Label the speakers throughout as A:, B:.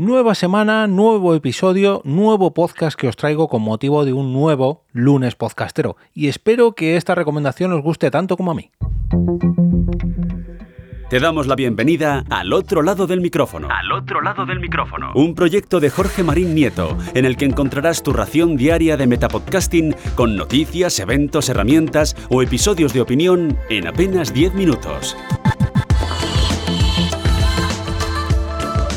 A: Nueva semana, nuevo episodio, nuevo podcast que os traigo con motivo de un nuevo lunes podcastero. Y espero que esta recomendación os guste tanto como a mí.
B: Te damos la bienvenida al otro lado del micrófono.
C: Al otro lado del micrófono.
B: Un proyecto de Jorge Marín Nieto, en el que encontrarás tu ración diaria de metapodcasting con noticias, eventos, herramientas o episodios de opinión en apenas 10 minutos.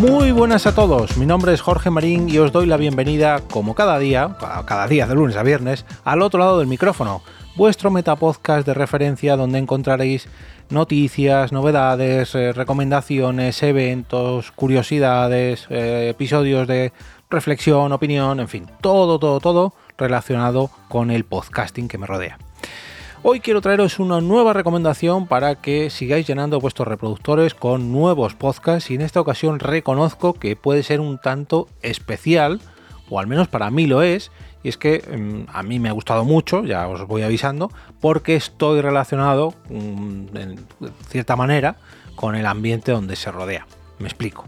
A: Muy buenas a todos, mi nombre es Jorge Marín y os doy la bienvenida, como cada día, cada día de lunes a viernes, al otro lado del micrófono, vuestro metapodcast de referencia donde encontraréis noticias, novedades, eh, recomendaciones, eventos, curiosidades, eh, episodios de reflexión, opinión, en fin, todo, todo, todo relacionado con el podcasting que me rodea. Hoy quiero traeros una nueva recomendación para que sigáis llenando vuestros reproductores con nuevos podcasts y en esta ocasión reconozco que puede ser un tanto especial, o al menos para mí lo es, y es que mm, a mí me ha gustado mucho, ya os voy avisando, porque estoy relacionado mm, en cierta manera con el ambiente donde se rodea. Me explico.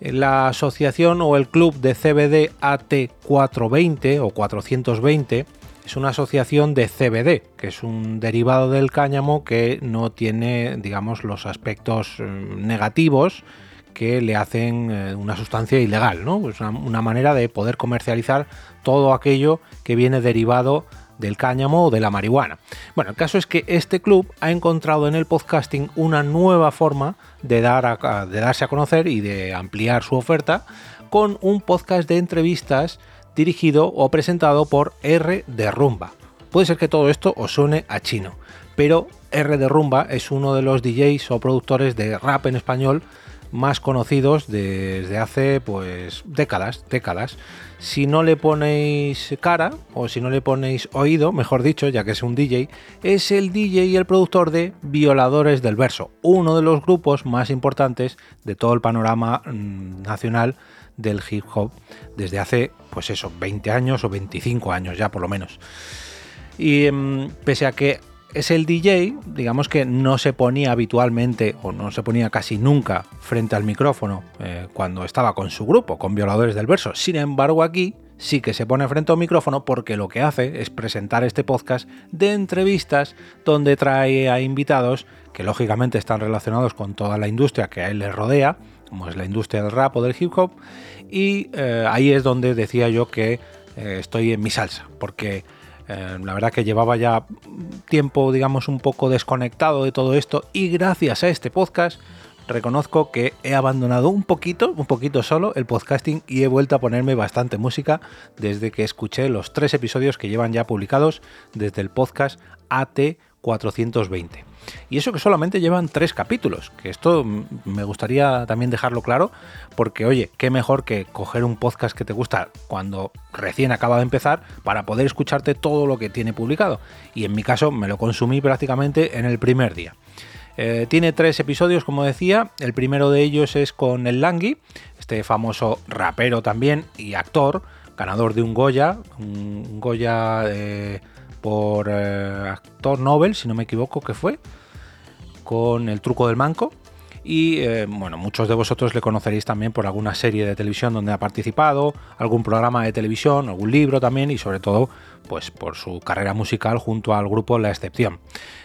A: La asociación o el club de CBD AT420 o 420 es una asociación de CBD, que es un derivado del cáñamo que no tiene, digamos, los aspectos mm, negativos que le hacen eh, una sustancia ilegal, ¿no? Es una, manera de poder comercializar todo aquello que viene derivado del cáñamo o de la marihuana. Bueno, el caso es que este club ha encontrado en el podcasting una nueva forma de, dar de darse a conocer y de ampliar su oferta con un podcast de entrevistas dirigido o presentado por R de Rumba. Puede ser que todo esto os suene a chino, pero R de Rumba es uno de los DJs o productores de rap en español más conocidos desde hace pues décadas, décadas. Si no le ponéis cara o si no le ponéis oído, mejor dicho, ya que es un DJ, es el DJ y el productor de Violadores del Verso, uno de los grupos más importantes de todo el panorama mm, nacional del hip hop desde hace, pues eso, 20 años o 25 años ya por lo menos. Y em, pese a que es el DJ, digamos que no se ponía habitualmente o no se ponía casi nunca frente al micrófono eh, cuando estaba con su grupo, con Violadores del Verso. Sin embargo, aquí sí que se pone frente al micrófono porque lo que hace es presentar este podcast de entrevistas donde trae a invitados que lógicamente están relacionados con toda la industria que a él le rodea, como es la industria del rap o del hip hop, y eh, ahí es donde decía yo que eh, estoy en mi salsa, porque eh, la verdad que llevaba ya tiempo, digamos, un poco desconectado de todo esto y gracias a este podcast reconozco que he abandonado un poquito, un poquito solo el podcasting y he vuelto a ponerme bastante música desde que escuché los tres episodios que llevan ya publicados desde el podcast AT420. Y eso que solamente llevan tres capítulos, que esto me gustaría también dejarlo claro, porque oye, qué mejor que coger un podcast que te gusta cuando recién acaba de empezar para poder escucharte todo lo que tiene publicado. Y en mi caso me lo consumí prácticamente en el primer día. Eh, tiene tres episodios, como decía. El primero de ellos es con el Langui, este famoso rapero también y actor, ganador de un Goya, un Goya eh, por eh, actor Nobel, si no me equivoco, que fue, con El truco del manco. Y bueno, muchos de vosotros le conoceréis también por alguna serie de televisión donde ha participado, algún programa de televisión, algún libro también y sobre todo pues por su carrera musical junto al grupo La Excepción.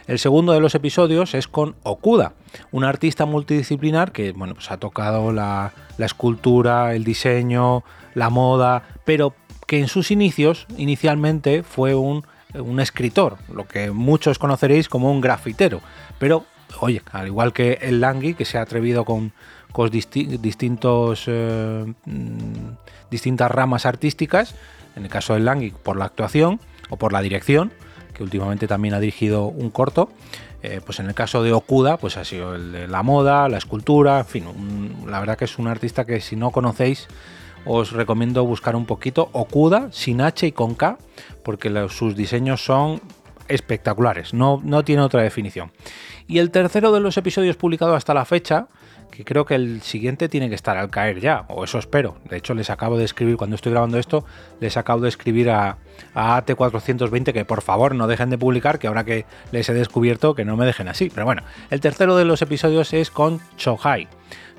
A: El segundo de los episodios es con Okuda, un artista multidisciplinar que bueno, pues ha tocado la, escultura, el diseño, la moda, pero que en sus inicios inicialmente fue un, escritor, lo que muchos conoceréis como un grafitero, pero oye, al igual que el Langui, que se ha atrevido con, con distintos, eh, mm, distintas ramas artísticas, en el caso del Langui por la actuación o por la dirección, que últimamente también ha dirigido un corto. Eh, pues en el caso de Okuda, pues ha sido el de la moda, la escultura, en fin, la verdad que es un artista que si no conocéis, os recomiendo buscar un poquito Okuda sin H y con K, porque sus diseños son espectaculares, no, no tiene otra definición. Y el tercero de los episodios publicados hasta la fecha, que creo que el siguiente tiene que estar al caer ya, o eso espero. De hecho, les acabo de escribir, cuando estoy grabando esto, les acabo de escribir a, AT420 que por favor no dejen de publicar, que ahora que les he descubierto que no me dejen así. Pero bueno, el tercero de los episodios es con Chohai.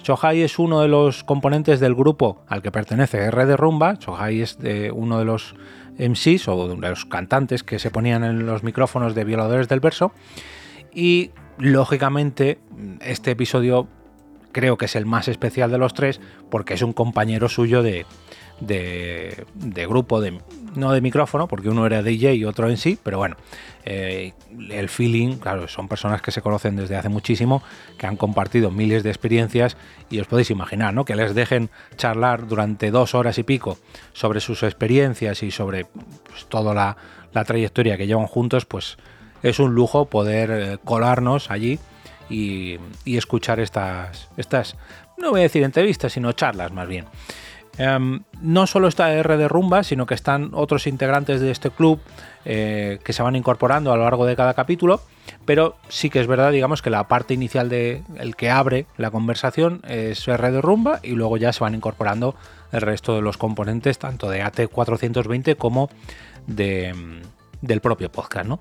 A: Chohai es uno de los componentes del grupo al que pertenece R de Rumba. Chohai es uno de los MCs o de los cantantes que se ponían en los micrófonos de violadores del verso. Y lógicamente este episodio creo que es el más especial de los tres porque es un compañero suyo de, de, grupo, de, no de micrófono, porque uno era DJ y otro en sí, pero bueno, eh, el feeling, claro, son personas que se conocen desde hace muchísimo, que han compartido miles de experiencias y os podéis imaginar, ¿no? Que les dejen charlar durante dos horas y pico sobre sus experiencias y sobre pues, toda la, trayectoria que llevan juntos, pues es un lujo poder eh, colarnos allí y, escuchar estas, estas, no voy a decir entrevistas, sino charlas más bien. Em, no solo está R de Rumba, sino que están otros integrantes de este club eh, que se van incorporando a lo largo de cada capítulo, pero sí que es verdad, digamos, que la parte inicial de el que abre la conversación es R de Rumba y luego ya se van incorporando el resto de los componentes, tanto de AT420 como de, del propio podcast, ¿no?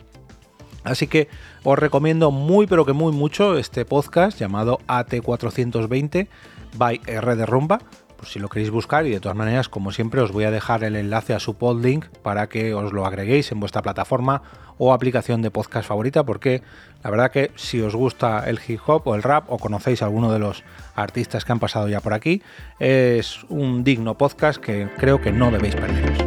A: Así que os recomiendo muy pero que muy mucho este podcast llamado AT420 by R de Rumba, por si lo queréis buscar y de todas maneras, como siempre, os voy a dejar el enlace a su podlink para que os lo agreguéis en vuestra plataforma o aplicación de podcast favorita, porque la verdad que si os gusta el hip hop o el rap o conocéis a alguno de los artistas que han pasado ya por aquí, es un digno podcast que creo que no debéis perderos.